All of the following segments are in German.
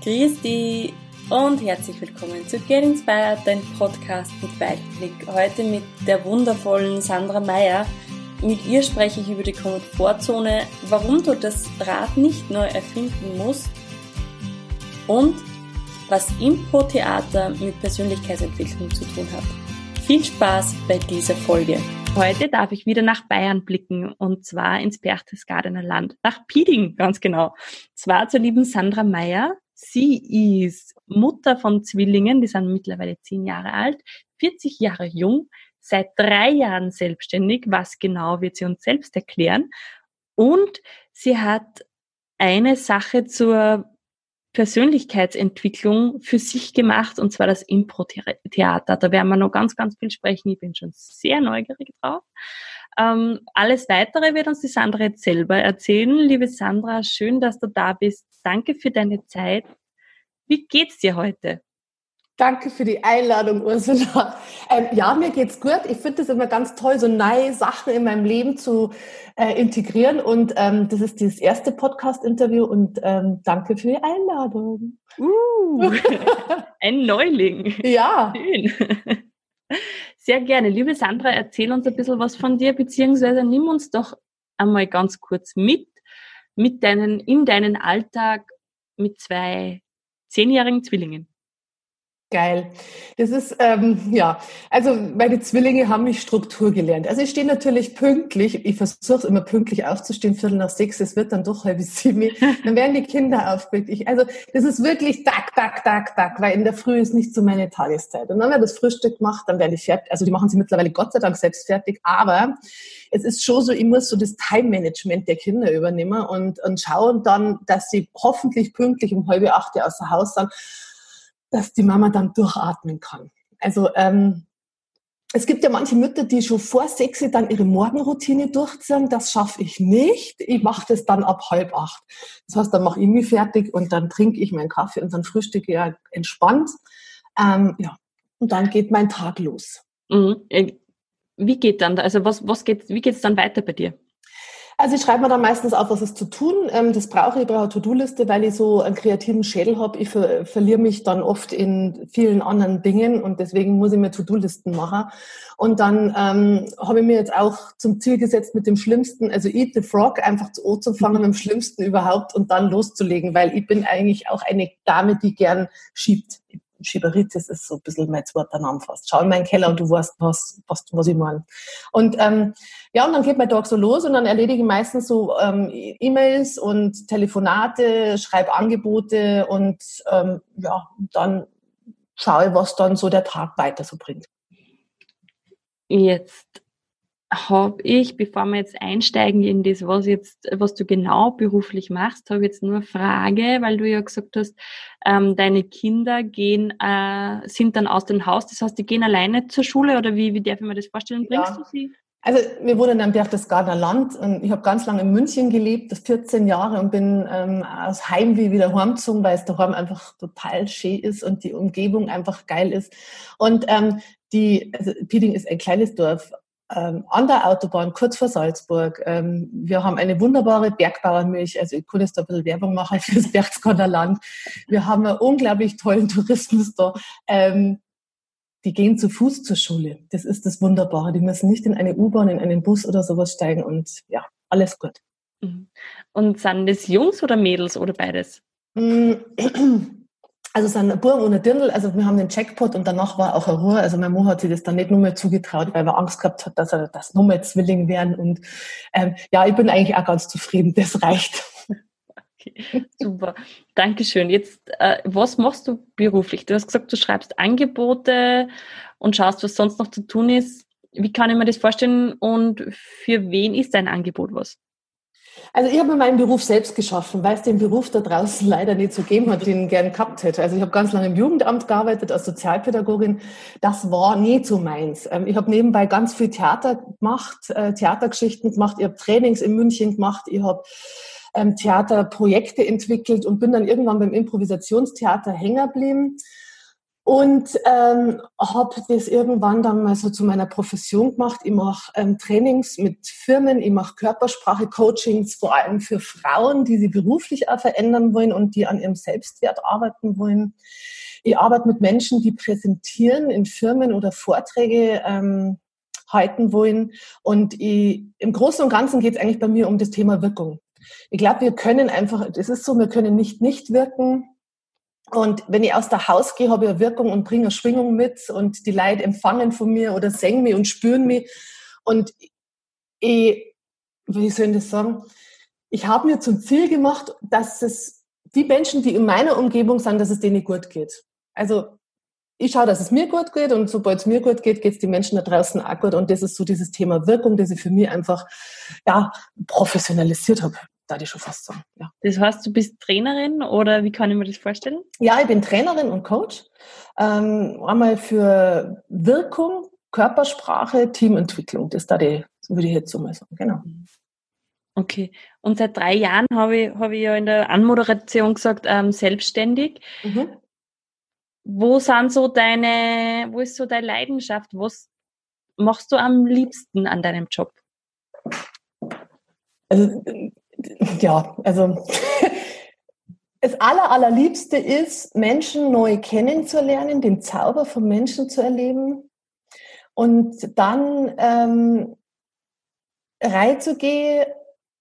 Grüß dich und herzlich willkommen zu Get Inspired, dein Podcast mit Weitblick. Heute mit der wundervollen Sandra Meyer. Mit ihr spreche ich über die Komfortzone, warum du das Rad nicht neu erfinden musst und was Impro-Theater mit Persönlichkeitsentwicklung zu tun hat. Viel Spaß bei dieser Folge. Heute darf ich wieder nach Bayern blicken und zwar ins Berchtesgadener Land, nach Pieding ganz genau. Zwar zur lieben Sandra Meyer. Sie ist Mutter von Zwillingen, die sind mittlerweile zehn Jahre alt, 40 Jahre jung, seit drei Jahren selbstständig. Was genau wird sie uns selbst erklären? Und sie hat eine Sache zur Persönlichkeitsentwicklung für sich gemacht, und zwar das Impro-Theater. Da werden wir noch ganz, ganz viel sprechen. Ich bin schon sehr neugierig drauf. Ähm, alles Weitere wird uns die Sandra jetzt selber erzählen. Liebe Sandra, schön, dass du da bist. Danke für deine Zeit. Wie geht's dir heute? Danke für die Einladung, Ursula. Ähm, ja, mir geht's gut. Ich finde es immer ganz toll, so neue Sachen in meinem Leben zu äh, integrieren. Und ähm, das ist dieses erste Podcast-Interview und ähm, danke für die Einladung. Uh, ein Neuling. Ja. Schön. Sehr gerne. Liebe Sandra, erzähl uns ein bisschen was von dir, beziehungsweise nimm uns doch einmal ganz kurz mit, mit deinen, in deinen Alltag mit zwei zehnjährigen Zwillingen. Geil. Das ist, ähm, ja, also meine Zwillinge haben mich Struktur gelernt. Also ich stehe natürlich pünktlich, ich versuche immer pünktlich aufzustehen, Viertel nach sechs, es wird dann doch halb sieben, dann werden die Kinder aufgeweckt. Ich, also das ist wirklich tak, tak, tak, tak, weil in der Früh ist nicht so meine Tageszeit. Und dann wird das Frühstück gemacht, dann werde ich fertig, also die machen sie mittlerweile Gott sei Dank selbst fertig, aber es ist schon so, ich muss so das Time-Management der Kinder übernehmen und, und schauen dann, dass sie hoffentlich pünktlich um halb acht außer Haus sind dass die Mama dann durchatmen kann. Also ähm, es gibt ja manche Mütter, die schon vor sechs dann ihre Morgenroutine durchziehen. Das schaffe ich nicht. Ich mache das dann ab halb acht. Das heißt, dann mache ich mich fertig und dann trinke ich meinen Kaffee und dann frühstücke ich entspannt. Ähm, ja, und dann geht mein Tag los. Mhm. Äh, wie geht dann, also was, was geht, wie geht es dann weiter bei dir? Also ich schreibe mir dann meistens auf, was ist zu tun. Ähm, das brauche ich, ich brauche eine To-Do-Liste, weil ich so einen kreativen Schädel habe. Ich ver verliere mich dann oft in vielen anderen Dingen und deswegen muss ich mir To-Do-Listen machen. Und dann ähm, habe ich mir jetzt auch zum Ziel gesetzt, mit dem Schlimmsten, also Eat the Frog, einfach zu O zu fangen, mit dem Schlimmsten überhaupt und dann loszulegen, weil ich bin eigentlich auch eine Dame, die gern schiebt. Schieberitis ist so ein bisschen mein zweiter Name fast. Schau in meinen Keller und du weißt, was, was, was ich meine. Und ähm, ja, und dann geht mein Tag so los und dann erledige ich meistens so ähm, E-Mails und Telefonate, schreibe Angebote und ähm, ja, dann schaue, was dann so der Tag weiter so bringt. Jetzt habe ich, bevor wir jetzt einsteigen in das, was jetzt, was du genau beruflich machst, habe ich jetzt nur eine Frage, weil du ja gesagt hast, ähm, deine Kinder gehen, äh, sind dann aus dem Haus, das heißt, die gehen alleine zur Schule oder wie, wie darf ich mir das vorstellen? Bringst ja. du sie? Also wir wohnen am Berchtesgadener Land und ich habe ganz lange in München gelebt, 14 Jahre und bin ähm, aus Heimweh wieder heimgezogen, weil es daheim einfach total schön ist und die Umgebung einfach geil ist. Und ähm, die, also Pieding ist ein kleines Dorf, ähm, an der Autobahn, kurz vor Salzburg. Ähm, wir haben eine wunderbare Bergbauernmilch, also ich kann jetzt da ein bisschen Werbung machen für das Berchtesgadener Land. Wir haben einen unglaublich tollen Tourismus da. Ähm, die gehen zu Fuß zur Schule. Das ist das Wunderbare. Die müssen nicht in eine U-Bahn, in einen Bus oder sowas steigen und ja, alles gut. Mhm. Und sind das Jungs oder Mädels oder beides? Also es sind Burm und ein Dirndl, also wir haben den Jackpot und danach war auch eine Ruhe. Also mein Mann hat sich das dann nicht nur mehr zugetraut, weil er Angst gehabt hat, dass er das nur mehr Zwilling werden. Und ähm, ja, ich bin eigentlich auch ganz zufrieden, das reicht. Okay, super, Dankeschön. Jetzt, äh, was machst du beruflich? Du hast gesagt, du schreibst Angebote und schaust, was sonst noch zu tun ist. Wie kann ich mir das vorstellen und für wen ist dein Angebot was? Also ich habe meinen Beruf selbst geschaffen, weil es den Beruf da draußen leider nicht so gegeben hat, den ich gern gehabt hätte. Also ich habe ganz lange im Jugendamt gearbeitet als Sozialpädagogin. Das war nie so meins. Ähm, ich habe nebenbei ganz viel Theater gemacht, äh, Theatergeschichten gemacht. Ich habe Trainings in München gemacht. Ich habe ähm, Theaterprojekte entwickelt und bin dann irgendwann beim Improvisationstheater hängen geblieben Und ähm, habe das irgendwann dann mal so zu meiner Profession gemacht. Ich mache ähm, Trainings mit Firmen, ich mache Körpersprache-Coachings, vor allem für Frauen, die sich beruflich auch verändern wollen und die an ihrem Selbstwert arbeiten wollen. Ich arbeite mit Menschen, die präsentieren in Firmen oder Vorträge ähm, halten wollen. Und ich, im Großen und Ganzen geht es eigentlich bei mir um das Thema Wirkung. Ich glaube, wir können einfach, es ist so, wir können nicht nicht wirken und wenn ich aus der Haus gehe, habe ich eine Wirkung und bringe eine Schwingung mit und die Leute empfangen von mir oder singen mich und spüren mich. Und ich, wie soll ich das sagen? Ich habe mir zum Ziel gemacht, dass es die Menschen, die in meiner Umgebung sind, dass es denen gut geht. Also ich schaue, dass es mir gut geht und sobald es mir gut geht, geht es den Menschen da draußen auch gut. Und das ist so dieses Thema Wirkung, das ich für mich einfach ja, professionalisiert habe da ich schon fast sagen. Ja. Das heißt, du bist Trainerin oder wie kann ich mir das vorstellen? Ja, ich bin Trainerin und Coach. Ähm, einmal für Wirkung, Körpersprache, Teamentwicklung. Das da die, würde ich jetzt so mal sagen. Genau. Okay. Und seit drei Jahren habe ich, habe ich ja in der Anmoderation gesagt, ähm, selbstständig. Mhm. Wo sind so deine, wo ist so deine Leidenschaft? Was machst du am liebsten an deinem Job? Also ja, also das aller, allerliebste ist, Menschen neu kennenzulernen, den Zauber von Menschen zu erleben und dann ähm, reinzugehen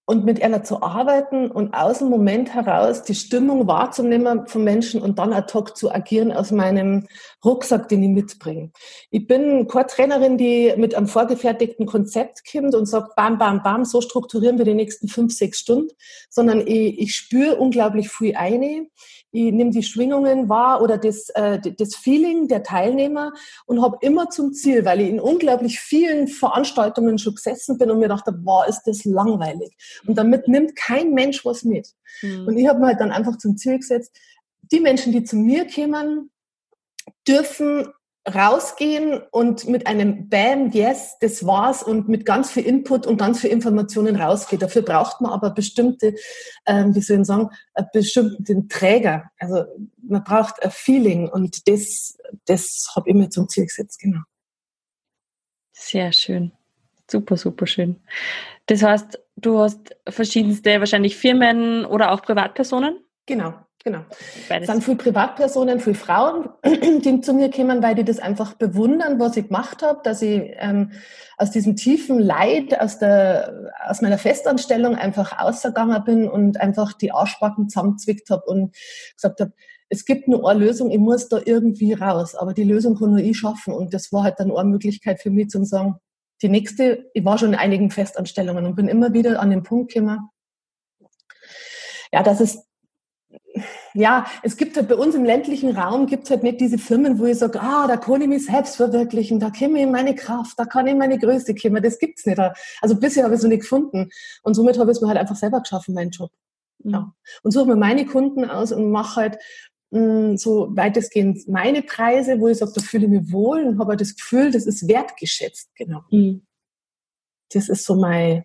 und mit einer zu arbeiten und aus dem Moment heraus die Stimmung wahrzunehmen von Menschen und dann ad hoc zu agieren aus meinem Rucksack, den ich mitbringe. Ich bin Core-Trainerin, die mit einem vorgefertigten Konzept kommt und sagt, bam, bam, bam, so strukturieren wir die nächsten fünf, sechs Stunden, sondern ich, ich spüre unglaublich viel eine ich nehme die Schwingungen wahr oder das, äh, das Feeling der Teilnehmer und habe immer zum Ziel, weil ich in unglaublich vielen Veranstaltungen schon gesessen bin und mir dachte, boah, ist das langweilig. Und damit nimmt kein Mensch was mit. Mhm. Und ich habe mir halt dann einfach zum Ziel gesetzt, die Menschen, die zu mir kommen, dürfen rausgehen und mit einem Bam, yes, das war's und mit ganz viel Input und ganz viel Informationen rausgehen. Dafür braucht man aber bestimmte, ähm, wie soll ich sagen, einen bestimmten Träger. Also man braucht ein Feeling und das, das habe ich mir zum Ziel gesetzt, genau. Sehr schön. Super, super schön. Das heißt, du hast verschiedenste wahrscheinlich Firmen oder auch Privatpersonen? Genau. Genau. Es sind viele Privatpersonen, viele Frauen, die zu mir kommen, weil die das einfach bewundern, was ich gemacht habe, dass ich ähm, aus diesem tiefen Leid, aus, der, aus meiner Festanstellung einfach ausgegangen bin und einfach die Arschbacken zusammengezwickt habe und gesagt habe, es gibt nur eine Lösung, ich muss da irgendwie raus, aber die Lösung kann nur ich schaffen. Und das war halt dann eine Möglichkeit für mich zu sagen, die nächste, ich war schon in einigen Festanstellungen und bin immer wieder an den Punkt gekommen, ja, dass es ja, es gibt halt bei uns im ländlichen Raum gibt es halt nicht diese Firmen, wo ich sage, ah, da kann ich mich selbst verwirklichen, da komme ich in meine Kraft, da kann ich in meine Größe kommen. Das gibt's nicht. Also bisher habe ich es noch nicht gefunden. Und somit habe ich es mir halt einfach selber geschaffen, meinen Job. Mhm. Ja. Und suche mir meine Kunden aus und mache halt mh, mm, so weitestgehend meine Preise, wo ich sage, da fühle ich mich wohl und habe halt das Gefühl, das ist wertgeschätzt. Genau. Mhm. Das ist so mein,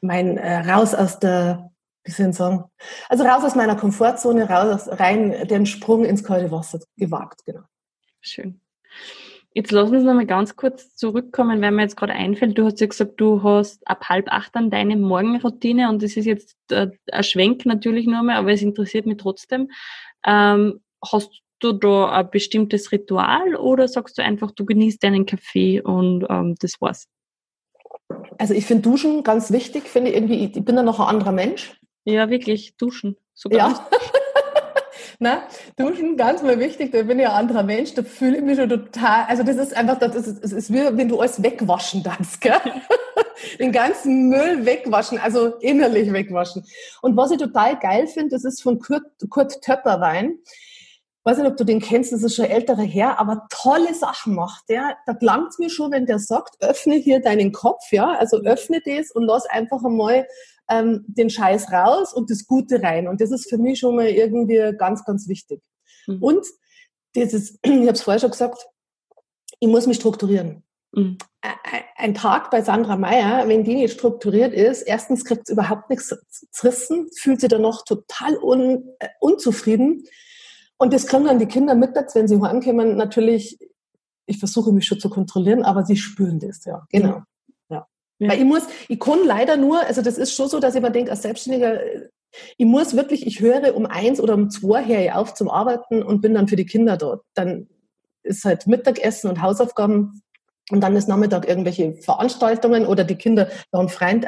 mein äh, raus aus der wie soll ich sagen? Also raus aus meiner Komfortzone, raus, rein den Sprung ins kalte Wasser gewagt, genau. Schön. Jetzt lassen wir uns nochmal ganz kurz zurückkommen, weil mir jetzt gerade einfällt, du hast ja gesagt, du hast ab halb acht dann deine Morgenroutine und das ist jetzt äh, ein Schwenk natürlich nur mehr, aber es interessiert mich trotzdem. Ähm, hast du da ein bestimmtes Ritual oder sagst du einfach, du genießt deinen Kaffee und ähm, das war's? Also ich finde Duschen ganz wichtig, finde irgendwie, ich bin dann noch ein anderer Mensch. Ja, wirklich, duschen. Sogar. Ja. Na, duschen, ganz mal wichtig, da bin ich ein anderer Mensch, da fühle ich mich schon total, also das ist einfach, das ist, das ist wie wenn du alles wegwaschen darfst, gell? Den ganzen Müll wegwaschen, also innerlich wegwaschen. Und was ich total geil finde, das ist von Kurt, Kurt Töpperwein. Ich weiß nicht, ob du den kennst, das ist schon älterer Herr, aber tolle Sachen macht der. Da klangt mir schon, wenn der sagt, öffne hier deinen Kopf, ja, also öffne das und lass einfach einmal ähm, den Scheiß raus und das Gute rein. Und das ist für mich schon mal irgendwie ganz, ganz wichtig. Mhm. Und dieses, ich habe es vorher schon gesagt, ich muss mich strukturieren. Mhm. Ein Tag bei Sandra Meyer, wenn die nicht strukturiert ist, erstens kriegt sie überhaupt nichts zerrissen, fühlt sie dann noch total un, äh, unzufrieden. Und das kriegen dann die Kinder mittags, wenn sie heimkommen, natürlich, ich versuche mich schon zu kontrollieren, aber sie spüren das, ja, genau. Ja. Weil ich muss, ich kann leider nur, also das ist schon so, dass ich mir denke, als Selbstständiger, ich muss wirklich, ich höre um eins oder um zwei her auf zum Arbeiten und bin dann für die Kinder dort. Dann ist halt Mittagessen und Hausaufgaben und dann ist Nachmittag irgendwelche Veranstaltungen oder die Kinder haben Freund.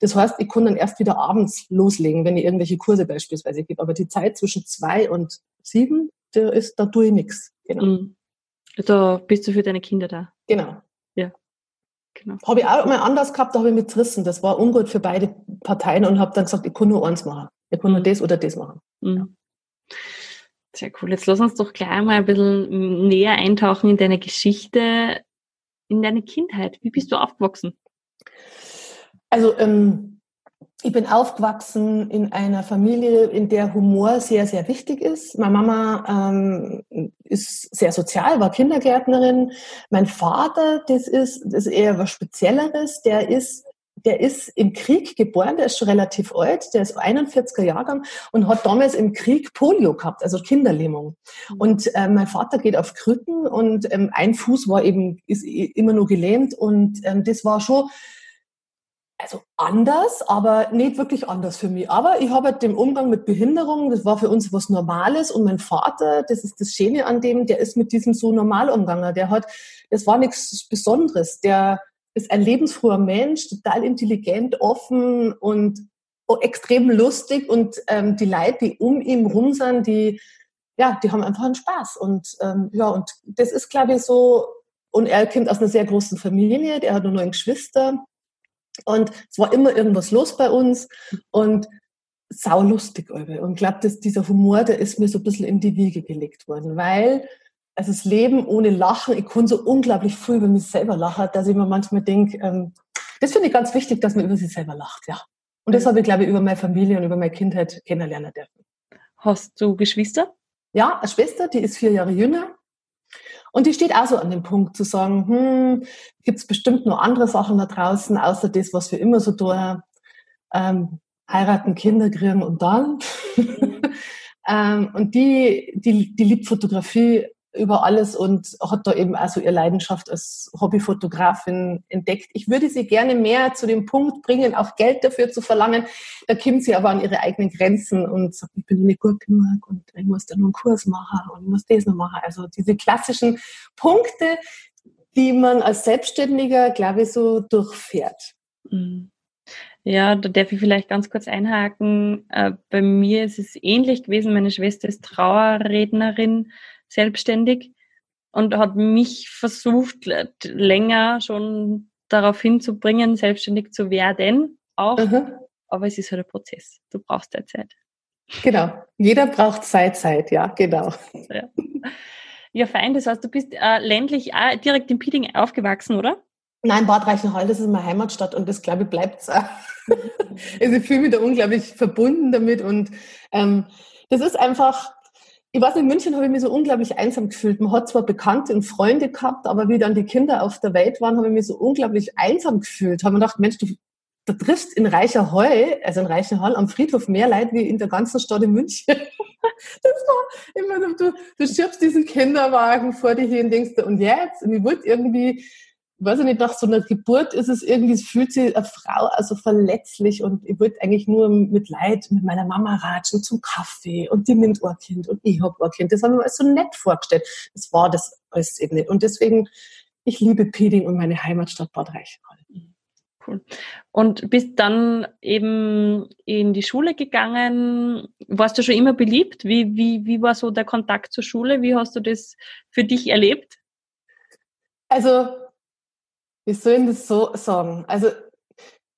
Das heißt, ich kann dann erst wieder abends loslegen, wenn ich irgendwelche Kurse beispielsweise gebe. Aber die Zeit zwischen zwei und sieben, der ist, da tue ich nichts. Genau. Mhm. Da bist du für deine Kinder da. Genau. Genau. Habe ich auch mal anders gehabt, da habe ich mich zerrissen. Das war ungut für beide Parteien und habe dann gesagt, ich kann nur eins machen. Ich kann nur das oder das machen. Mhm. Ja. Sehr cool. Jetzt lass uns doch gleich mal ein bisschen näher eintauchen in deine Geschichte, in deine Kindheit. Wie bist du aufgewachsen? Also ähm, ich bin aufgewachsen in einer Familie, in der Humor sehr, sehr wichtig ist. Meine Mama ähm, ist sehr sozial, war Kindergärtnerin. Mein Vater, das ist, das ist eher was Spezielleres, der ist der ist im Krieg geboren, der ist schon relativ alt, der ist 41er Jahrgang und hat damals im Krieg Polio gehabt, also Kinderlähmung. Mhm. Und äh, mein Vater geht auf Krücken und ähm, ein Fuß war eben, ist immer nur gelähmt und ähm, das war schon also anders, aber nicht wirklich anders für mich. Aber ich habe halt den Umgang mit Behinderung, das war für uns was Normales und mein Vater, das ist das Schöne an dem, der ist mit diesem so normal umgegangen. Der hat, das war nichts Besonderes. Der ist ein lebensfroher Mensch, total intelligent, offen und extrem lustig und ähm, die Leute, die um ihn rum sind, die, ja, die haben einfach einen Spaß und ähm, ja, und das ist, glaube ich, so, und er kommt aus einer sehr großen Familie, der hat nur neun Geschwister und es war immer irgendwas los bei uns und saulustig. Und ich glaube, dass dieser Humor, der ist mir so ein bisschen in die Wiege gelegt worden, weil also das Leben ohne Lachen, ich kann so unglaublich viel über mich selber lachen, dass ich mir manchmal denke, ähm, das finde ich ganz wichtig, dass man über sich selber lacht, ja. Und das habe ich, glaube ich, über meine Familie und über meine Kindheit kennenlernen dürfen. Hast du Geschwister? Ja, eine Schwester, die ist vier Jahre jünger. Und die steht auch so an dem Punkt zu sagen, hm, gibt es bestimmt noch andere Sachen da draußen, außer das, was wir immer so tun, ähm, heiraten, Kinder kriegen und dann. ähm, und die, die, die liebt Fotografie über alles und hat da eben also ihre Leidenschaft als Hobbyfotografin entdeckt. Ich würde sie gerne mehr zu dem Punkt bringen, auch Geld dafür zu verlangen. Da kommt sie aber an ihre eigenen Grenzen und sagt, ich bin nicht gut genug und ich muss da nur einen Kurs machen und ich muss das noch machen. Also diese klassischen Punkte, die man als Selbstständiger, glaube ich, so durchfährt. Mhm. Ja, da darf ich vielleicht ganz kurz einhaken. Äh, bei mir ist es ähnlich gewesen. Meine Schwester ist Trauerrednerin selbstständig und hat mich versucht, länger schon darauf hinzubringen, selbstständig zu werden, auch. Mhm. Aber es ist halt ein Prozess. Du brauchst deine Zeit. Genau. Jeder braucht Zeit, Zeit, ja, genau. Ja, ja fein. Das heißt, du bist äh, ländlich äh, direkt in Pieding aufgewachsen, oder? Nein, Bad Reichenhall, das ist meine Heimatstadt und das, glaube ich, bleibt es. also ich fühle mich da unglaublich verbunden damit und ähm, das ist einfach, ich weiß, in München habe ich mich so unglaublich einsam gefühlt. Man hat zwar Bekannte und Freunde gehabt, aber wie dann die Kinder auf der Welt waren, habe ich mich so unglaublich einsam gefühlt. Habe mir gedacht, Mensch, du, da triffst in Reichenhall, also in Reichenhall am Friedhof mehr Leute wie in der ganzen Stadt in München. das war immer, du, du schiebst diesen Kinderwagen vor dir hin und denkst, und jetzt? Und ich wollte irgendwie weiß ich nicht, nach so einer Geburt ist es irgendwie, es fühlt sich eine Frau also verletzlich und ich wollte eigentlich nur mit Leid mit meiner Mama ratschen zum Kaffee und die nimmt ein Kind und ich habe ein Kind. Das haben wir mir alles so nett vorgestellt. Das war das alles eben nicht. Und deswegen, ich liebe Peding und meine Heimatstadt Bad Reichenhall. Cool. Und bist dann eben in die Schule gegangen. Warst du schon immer beliebt? Wie, wie, wie war so der Kontakt zur Schule? Wie hast du das für dich erlebt? Also wie soll ich das so sagen? Also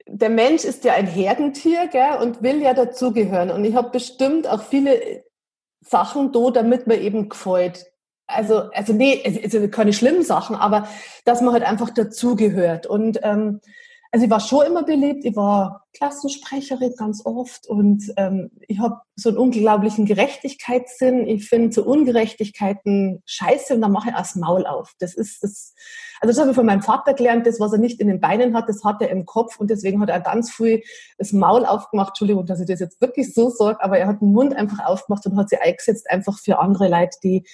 der Mensch ist ja ein Herdentier gell, und will ja dazugehören. Und ich habe bestimmt auch viele Sachen da, damit man eben gefällt. Also, also nee, also keine schlimmen Sachen, aber dass man halt einfach dazugehört. Und ähm, also ich war schon immer beliebt, ich war Klassensprecherin ganz oft und ähm, ich habe so einen unglaublichen Gerechtigkeitssinn. Ich finde so Ungerechtigkeiten scheiße und dann mache ich das Maul auf. Das ist das, also das habe ich von meinem Vater gelernt, das, was er nicht in den Beinen hat, das hat er im Kopf und deswegen hat er ganz früh das Maul aufgemacht. Entschuldigung, dass ich das jetzt wirklich so sage, aber er hat den Mund einfach aufgemacht und hat sich eingesetzt einfach für andere Leute, die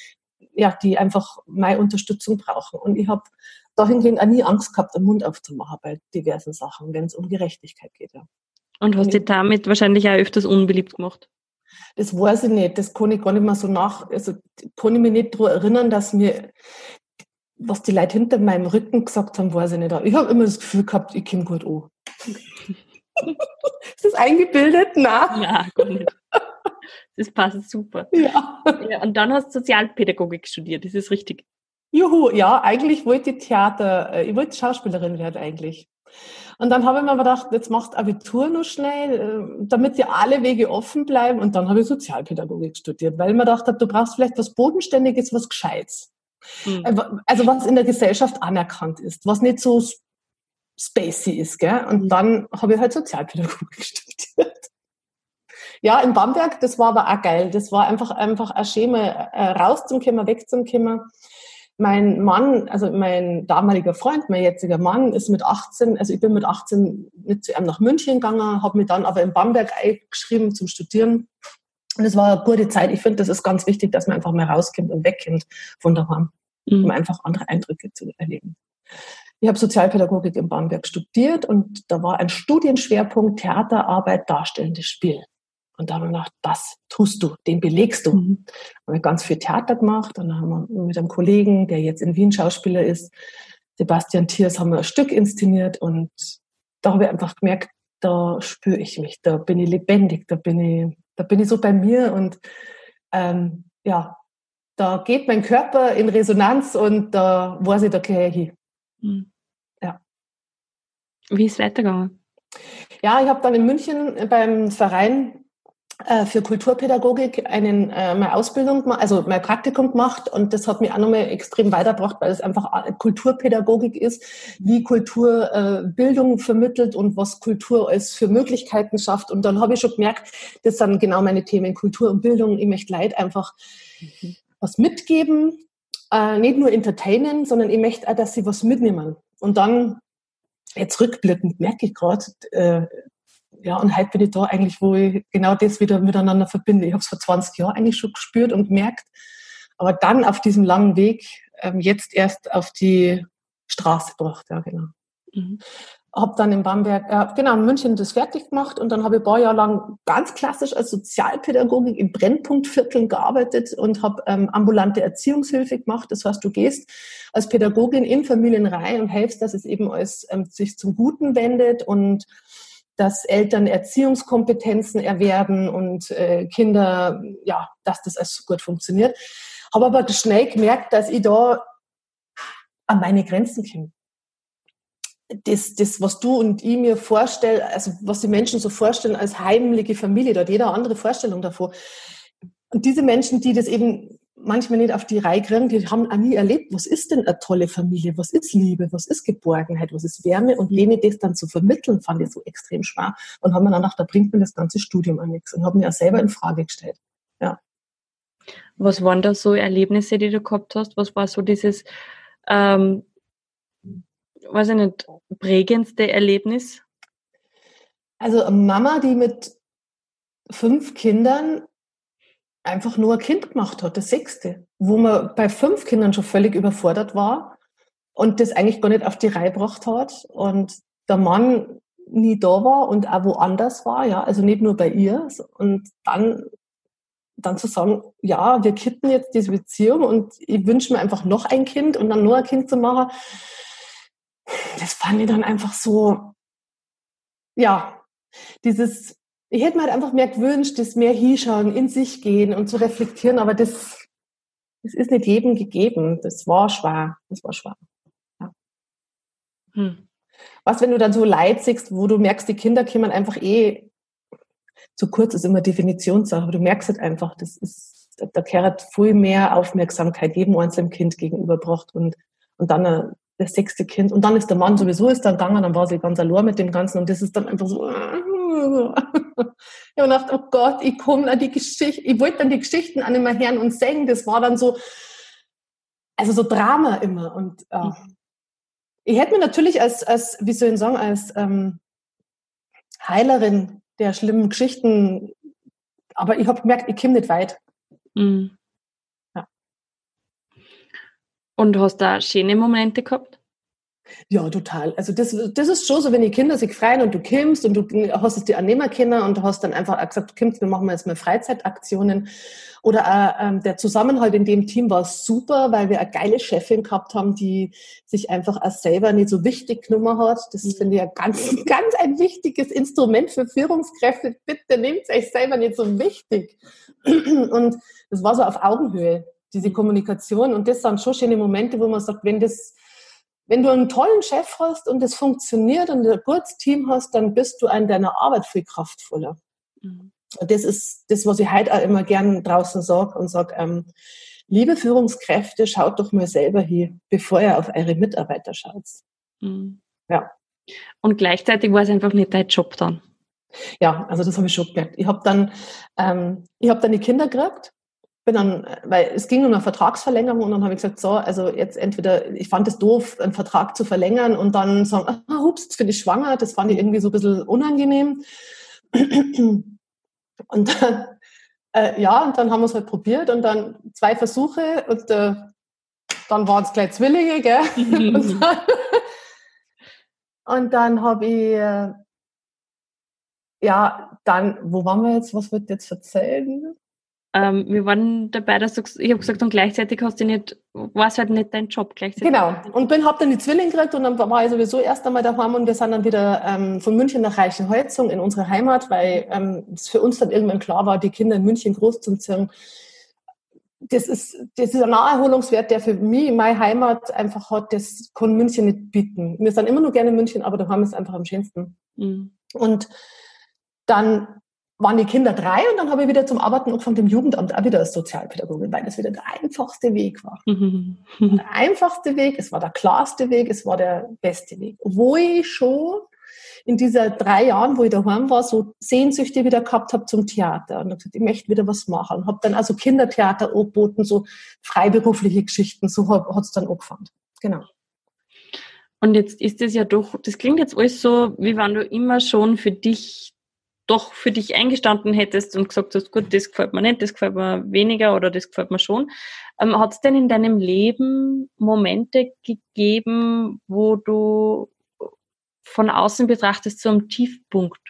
ja, die einfach meine Unterstützung brauchen. Und ich habe dahingehend auch nie Angst gehabt, den Mund aufzumachen bei diversen Sachen, wenn es um Gerechtigkeit geht. Ja. Und hast dich damit wahrscheinlich auch öfters unbeliebt gemacht? Das weiß ich nicht. Das kann ich gar nicht mehr so nach, also kann ich mich nicht daran erinnern, dass mir, was die Leute hinter meinem Rücken gesagt haben, weiß ich nicht. Ich habe immer das Gefühl gehabt, ich komme gut an. Ist das eingebildet? Nein. Ja, gar nicht. Das passt super. Ja. ja. Und dann hast du Sozialpädagogik studiert, ist das richtig? Juhu, ja, eigentlich wollte ich Theater, äh, ich wollte Schauspielerin werden eigentlich. Und dann habe ich mir gedacht, jetzt machst Abitur noch schnell, äh, damit dir alle Wege offen bleiben. Und dann habe ich Sozialpädagogik studiert, weil ich mir gedacht habe, du brauchst vielleicht was Bodenständiges, was Gescheites. Mhm. Also was in der Gesellschaft anerkannt ist, was nicht so spacey ist. Gell? Und mhm. dann habe ich halt Sozialpädagogik studiert. Ja, in Bamberg, das war aber auch geil. Das war einfach, einfach ein Schema, raus zum Kimmer, weg zum Kimmer mein Mann, also mein damaliger Freund, mein jetziger Mann, ist mit 18, also ich bin mit 18 mit zu ihm nach München gegangen, habe mich dann aber in Bamberg eingeschrieben zum Studieren. Und es war eine gute Zeit. Ich finde, das ist ganz wichtig, dass man einfach mal rauskommt und wegkommt von daheim, mhm. um einfach andere Eindrücke zu erleben. Ich habe Sozialpädagogik in Bamberg studiert und da war ein Studienschwerpunkt Theaterarbeit, darstellendes Spiel. Und da haben wir gedacht, das tust du, den belegst du. Mhm. Haben wir ganz viel Theater gemacht und dann haben wir mit einem Kollegen, der jetzt in Wien Schauspieler ist, Sebastian Thiers, haben wir ein Stück inszeniert und da habe ich einfach gemerkt, da spüre ich mich, da bin ich lebendig, da bin ich, da bin ich so bei mir und ähm, ja, da geht mein Körper in Resonanz und da weiß ich, da gehe ich hin. Mhm. Ja. Wie ist es weitergegangen? Ja, ich habe dann in München beim Verein für Kulturpädagogik einen, äh, meine Ausbildung, also mein Praktikum gemacht und das hat mich auch nochmal extrem weitergebracht, weil es einfach äh, Kulturpädagogik ist, wie Kultur äh, Bildung vermittelt und was Kultur als für Möglichkeiten schafft. Und dann habe ich schon gemerkt, das sind genau meine Themen, Kultur und Bildung. Ich möchte Leid einfach mhm. was mitgeben, äh, nicht nur entertainen, sondern ich möchte auch, dass sie was mitnehmen. Und dann jetzt rückblickend merke ich gerade, äh, ja, und heute bin ich da eigentlich, wo ich genau das wieder miteinander verbinde. Ich habe es vor 20 Jahren eigentlich schon gespürt und gemerkt, aber dann auf diesem langen Weg ähm, jetzt erst auf die Straße gebracht, ja, genau. Mhm. Habe dann in Bamberg, äh, genau, in München das fertig gemacht und dann habe ich ein paar Jahre lang ganz klassisch als Sozialpädagogik in Brennpunktvierteln gearbeitet und habe ähm, ambulante Erziehungshilfe gemacht. Das heißt, du gehst als Pädagogin in Familienreihe und helfst, dass es eben als, ähm, sich zum Guten wendet und dass Eltern Erziehungskompetenzen erwerben und äh, Kinder, ja, dass das alles gut funktioniert. Habe aber schnell gemerkt, dass ich da an meine Grenzen komme. Das, das, was du und ich mir vorstellen, also was die Menschen so vorstellen als heimliche Familie, da hat jeder andere Vorstellung davor. Und diese Menschen, die das eben manchmal nicht auf die Reihe kriegen, die haben auch nie erlebt, was ist denn eine tolle Familie, was ist Liebe, was ist Geborgenheit, was ist Wärme und denen das dann zu vermitteln, fand ich so extrem schwer und haben mir dann gedacht, da bringt mir das ganze Studium an nichts und habe mir auch selber in Frage gestellt. Ja. Was waren da so Erlebnisse, die du gehabt hast? Was war so dieses, ähm, weiß ich nicht, prägendste Erlebnis? Also Mama, die mit fünf Kindern einfach nur ein Kind gemacht hat, das sechste, wo man bei fünf Kindern schon völlig überfordert war und das eigentlich gar nicht auf die Reihe gebracht hat und der Mann nie da war und auch woanders war, ja, also nicht nur bei ihr und dann dann zu sagen, ja, wir kitten jetzt diese Beziehung und ich wünsche mir einfach noch ein Kind und dann nur ein Kind zu machen, das fand ich dann einfach so, ja, dieses ich hätte mir halt einfach mehr gewünscht, das mehr hinschauen, in sich gehen und zu reflektieren, aber das, das ist nicht jedem gegeben. Das war schwer. Das war schwer. Ja. Hm. Was, wenn du dann so Leid siehst, wo du merkst, die Kinder kommen einfach eh zu kurz, ist immer Definitionssache, aber du merkst halt einfach, das ist, da kehrt viel mehr Aufmerksamkeit jedem einzelnen Kind gegenüberbracht und, und dann das sechste Kind. Und dann ist der Mann sowieso ist dann gegangen, dann war sie ganz allein mit dem Ganzen und das ist dann einfach so. Ich habe gedacht, oh Gott, ich komme an die Geschichte, ich wollte dann die Geschichten an immer hören und singen. Das war dann so, also so Drama immer. Und äh, mhm. ich hätte mir natürlich als, als, wie soll ich sagen, als ähm, Heilerin der schlimmen Geschichten, aber ich habe gemerkt, ich komme nicht weit. Mhm. Ja. Und hast da schöne Momente gehabt? Ja, total. Also das, das ist schon so, wenn die Kinder sich freuen und du kimmst und du hast es dir annehmen können und du hast dann einfach gesagt, kimmst, wir machen jetzt mal Freizeitaktionen. Oder äh, der Zusammenhalt in dem Team war super, weil wir eine geile Chefin gehabt haben, die sich einfach als selber nicht so wichtig genommen hat. Das mhm. finde ich ja ganz, ganz ein wichtiges Instrument für Führungskräfte. Bitte nehmt euch selber nicht so wichtig. Und das war so auf Augenhöhe, diese Kommunikation. Und das sind schon schöne Momente, wo man sagt, wenn das wenn du einen tollen Chef hast und es funktioniert und ein gutes Team hast, dann bist du an deiner Arbeit viel kraftvoller. Mhm. Das ist das, was ich heute auch immer gern draußen sage und sage, ähm, liebe Führungskräfte, schaut doch mal selber hier, bevor ihr auf eure Mitarbeiter schaut. Mhm. Ja. Und gleichzeitig war es einfach nicht dein Job dann. Ja, also das habe ich schon gemerkt. Ich habe dann, ähm, ich habe dann die Kinder gekriegt bin dann, weil es ging um eine Vertragsverlängerung und dann habe ich gesagt, so, also jetzt entweder, ich fand es doof, einen Vertrag zu verlängern und dann sagen, ah, ups, jetzt bin ich schwanger, das fand ich irgendwie so ein bisschen unangenehm. Und dann, äh, ja, und dann haben wir es halt probiert und dann zwei Versuche und äh, dann waren es gleich Zwillinge, gell? und dann, dann habe ich, äh, ja, dann, wo waren wir jetzt, was wird jetzt erzählen? Ähm, wir waren dabei, dass du, ich habe gesagt, und gleichzeitig hast du nicht, war es halt nicht dein Job gleichzeitig. Genau. Und bin, hab dann die Zwillinge gekriegt und dann war ich sowieso erst einmal daheim und wir sind dann wieder ähm, von München nach Reichenholzung in unsere Heimat, weil ähm, es für uns dann irgendwann klar war, die Kinder in München groß zu ziehen. Das ist, das ist ein Naherholungswert, der für mich meine Heimat einfach hat, das kann München nicht bieten. Wir sind immer nur gerne in München, aber daheim ist einfach am schönsten. Mhm. Und dann waren die Kinder drei und dann habe ich wieder zum Arbeiten angefangen im Jugendamt, auch wieder als Sozialpädagogin, weil das wieder der einfachste Weg war. der einfachste Weg, es war der klarste Weg, es war der beste Weg. Wo ich schon in dieser drei Jahren, wo ich daheim war, so Sehnsüchte wieder gehabt habe zum Theater und habe gesagt, ich möchte wieder was machen. Und habe dann also Kindertheater angeboten, so freiberufliche Geschichten, so hat es dann angefangen. Genau. Und jetzt ist es ja doch, das klingt jetzt alles so, wie wenn du immer schon für dich doch für dich eingestanden hättest und gesagt hast, gut, das gefällt mir nicht, das gefällt mir weniger oder das gefällt mir schon. Ähm, Hat es denn in deinem Leben Momente gegeben, wo du von außen betrachtest so am Tiefpunkt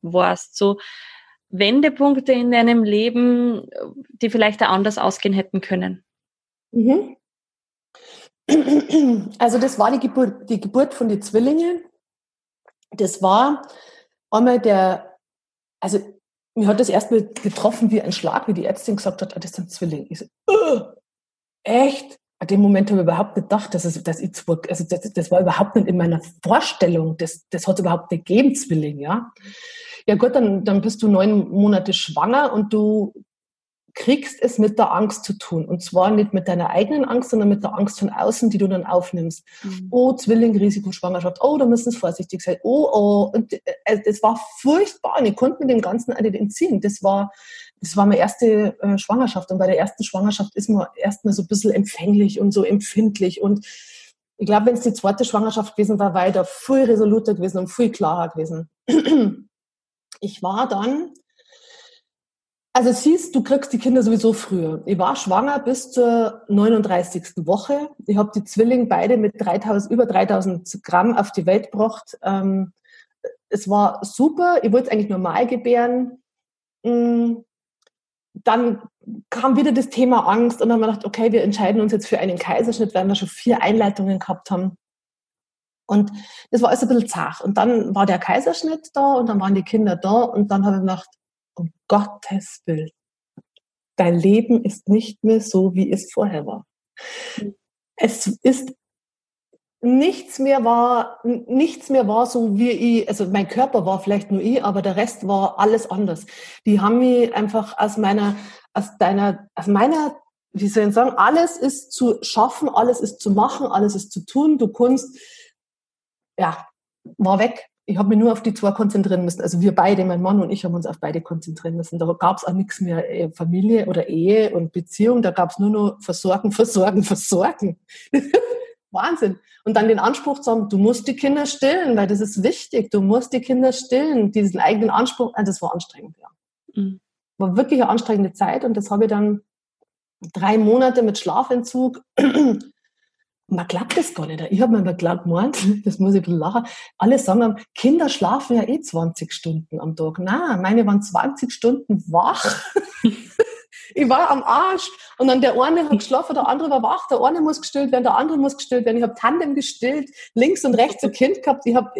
warst, so Wendepunkte in deinem Leben, die vielleicht auch anders ausgehen hätten können? Mhm. Also das war die Geburt, die Geburt von den Zwillingen. Das war einmal der also mir hat das erstmal getroffen wie ein Schlag, wie die Ärztin gesagt hat, ah, das sind Zwillinge. Ich so, uh, echt? An dem Moment habe ich überhaupt nicht gedacht, dass, es, dass ich also das, das war überhaupt nicht in meiner Vorstellung. Das, das hat überhaupt nicht gegeben, Zwilling, ja. Ja gut, dann, dann bist du neun Monate schwanger und du kriegst es mit der Angst zu tun. Und zwar nicht mit deiner eigenen Angst, sondern mit der Angst von außen, die du dann aufnimmst. Mhm. Oh, Zwilling, Risikoschwangerschaft. Oh, da müssen es vorsichtig sein. Oh, oh. Und äh, das war furchtbar. Und ich konnte mir dem Ganzen nicht entziehen. Das war, das war meine erste äh, Schwangerschaft. Und bei der ersten Schwangerschaft ist man erstmal so ein bisschen empfänglich und so empfindlich. Und ich glaube, wenn es die zweite Schwangerschaft gewesen war, war ich da viel resoluter gewesen und viel klarer gewesen. Ich war dann also es hieß, du kriegst die Kinder sowieso früher. Ich war schwanger bis zur 39. Woche. Ich habe die Zwillinge beide mit 3000, über 3000 Gramm auf die Welt gebracht. Ähm, es war super. Ich wollte eigentlich normal gebären. Mm, dann kam wieder das Thema Angst und dann haben wir gedacht, okay, wir entscheiden uns jetzt für einen Kaiserschnitt, weil wir schon vier Einleitungen gehabt haben. Und das war alles ein bisschen zart. Und dann war der Kaiserschnitt da und dann waren die Kinder da und dann habe ich gedacht, um Gottes Willen. Dein Leben ist nicht mehr so, wie es vorher war. Es ist nichts mehr war, nichts mehr war so wie ich, also mein Körper war vielleicht nur ich, aber der Rest war alles anders. Die haben mich einfach aus meiner, aus deiner, aus meiner wie soll ich sagen, alles ist zu schaffen, alles ist zu machen, alles ist zu tun. Du kannst, ja, war weg. Ich habe mich nur auf die zwei konzentrieren müssen. Also wir beide, mein Mann und ich, haben uns auf beide konzentrieren müssen. Da gab es auch nichts mehr äh, Familie oder Ehe und Beziehung. Da gab es nur noch Versorgen, Versorgen, Versorgen. Wahnsinn. Und dann den Anspruch zu haben, du musst die Kinder stillen, weil das ist wichtig. Du musst die Kinder stillen. Diesen eigenen Anspruch, also das war anstrengend, ja. Mhm. War wirklich eine anstrengende Zeit und das habe ich dann drei Monate mit Schlafentzug. Man glaubt das gar nicht. Ich habe mir geglaubt, das muss ich ein bisschen lachen, alle sagen, Kinder schlafen ja eh 20 Stunden am Tag. Nein, meine waren 20 Stunden wach. ich war am Arsch. Und dann der eine hat geschlafen, der andere war wach, der eine muss gestillt werden, der andere muss gestillt werden. Ich habe Tandem gestillt, links und rechts ein Kind gehabt. Ich habe,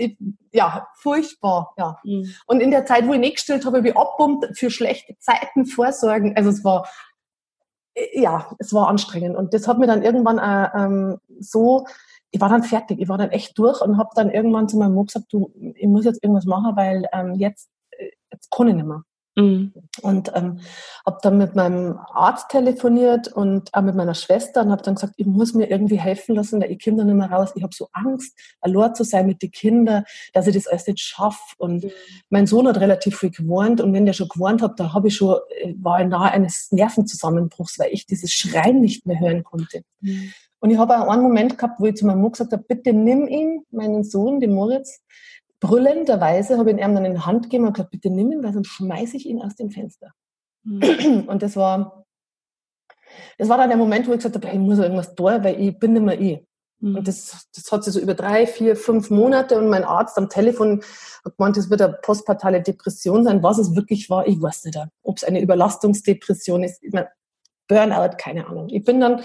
ja, furchtbar, ja. Mhm. Und in der Zeit, wo ich nicht gestillt habe, habe ich abbummt für schlechte Zeiten vorsorgen. Also es war, ja, es war anstrengend. Und das hat mir dann irgendwann äh, ähm, so, ich war dann fertig, ich war dann echt durch und habe dann irgendwann zu meinem Mann gesagt, du, ich muss jetzt irgendwas machen, weil ähm, jetzt, äh, jetzt kann ich nicht mehr. Mhm. Und ähm, habe dann mit meinem Arzt telefoniert und auch mit meiner Schwester und habe dann gesagt, ich muss mir irgendwie helfen lassen, weil ich komme da nicht mehr raus. Ich habe so Angst, allein zu sein mit den Kindern, dass ich das alles nicht schaffe. Und mhm. mein Sohn hat relativ viel gewarnt und wenn der schon gewarnt hat, da habe ich schon, äh, war ich nahe eines Nervenzusammenbruchs, weil ich dieses Schreien nicht mehr hören konnte. Mhm. Und ich habe auch einen Moment gehabt, wo ich zu meinem Mann gesagt habe, bitte nimm ihn, meinen Sohn, den Moritz, brüllenderweise habe ich ihn dann in die Hand gegeben und gesagt, bitte nimm ihn, weil sonst schmeiße ich ihn aus dem Fenster. Mhm. Und das war, das war dann der Moment, wo ich gesagt habe, ich muss irgendwas tun, weil ich bin nicht mehr ich. Mhm. Und das, das hat sich so über drei, vier, fünf Monate und mein Arzt am Telefon hat gemeint, es wird eine postpartale Depression sein. Was es wirklich war, ich weiß nicht. Ob es eine Überlastungsdepression ist, ich meine, Burnout, keine Ahnung. Ich bin dann,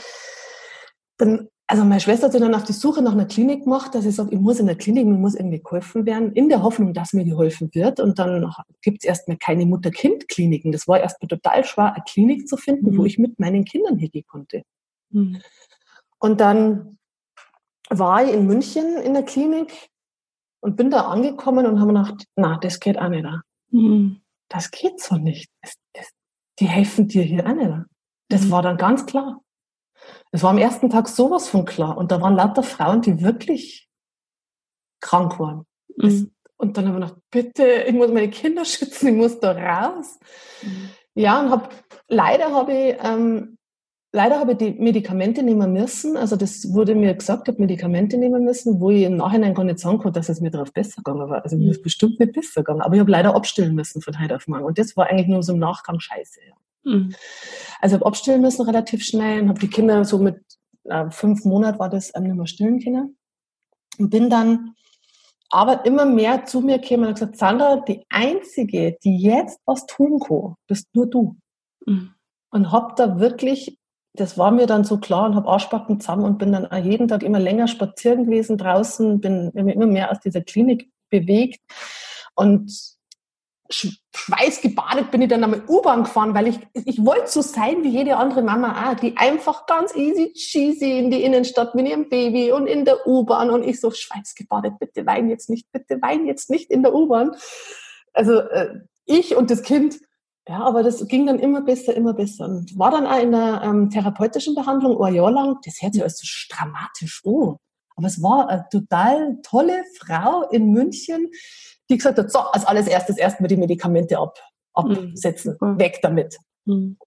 dann also meine Schwester hat sich dann auf die Suche nach einer Klinik gemacht, dass ich sage, ich muss in der Klinik, mir muss irgendwie geholfen werden, in der Hoffnung, dass mir geholfen wird. Und dann gibt es erstmal keine Mutter-Kind-Kliniken. Das war erstmal total schwer, eine Klinik zu finden, mhm. wo ich mit meinen Kindern hingehen konnte. Mhm. Und dann war ich in München in der Klinik und bin da angekommen und habe gedacht, na, das geht auch nicht. Mhm. Das geht so nicht. Das, das, die helfen dir hier auch nicht. Das mhm. war dann ganz klar. Es war am ersten Tag sowas von klar. Und da waren lauter Frauen, die wirklich krank waren. Mhm. und dann habe ich gedacht, bitte, ich muss meine Kinder schützen, ich muss da raus. Mhm. Ja, und habe, leider habe ich, ähm, leider habe ich die Medikamente nehmen müssen. Also das wurde mir gesagt, ich habe Medikamente nehmen müssen, wo ich im Nachhinein gar nicht sagen konnte, dass es mir darauf besser gegangen war. Also mir ist mhm. bestimmt nicht besser gegangen. Aber ich habe leider abstillen müssen von heute auf morgen. Und das war eigentlich nur so im Nachgang scheiße. Ja. Mhm. Also habe abstillen müssen relativ schnell und habe die Kinder so mit äh, fünf Monaten war das ähm, nicht mehr stillen können. Und bin dann aber immer mehr zu mir gekommen und gesagt, Sandra, die Einzige, die jetzt was tun kann, bist nur du. Mhm. Und habe da wirklich, das war mir dann so klar und habe Arschbacken zusammen und bin dann jeden Tag immer länger spazieren gewesen draußen, bin immer mehr aus dieser Klinik bewegt und schweißgebadet bin ich dann einmal U-Bahn gefahren, weil ich, ich wollte so sein wie jede andere Mama auch, die einfach ganz easy cheesy in die Innenstadt mit ihrem Baby und in der U-Bahn und ich so schweißgebadet, bitte wein jetzt nicht, bitte wein jetzt nicht in der U-Bahn. Also äh, ich und das Kind, ja, aber das ging dann immer besser, immer besser. Und war dann auch in der ähm, therapeutischen Behandlung ein Jahr lang, das hört sich alles so dramatisch an. Aber es war eine total tolle Frau in München, die gesagt hat, so, als alles erstes erstmal die Medikamente ab, absetzen, mhm. weg damit. Mhm.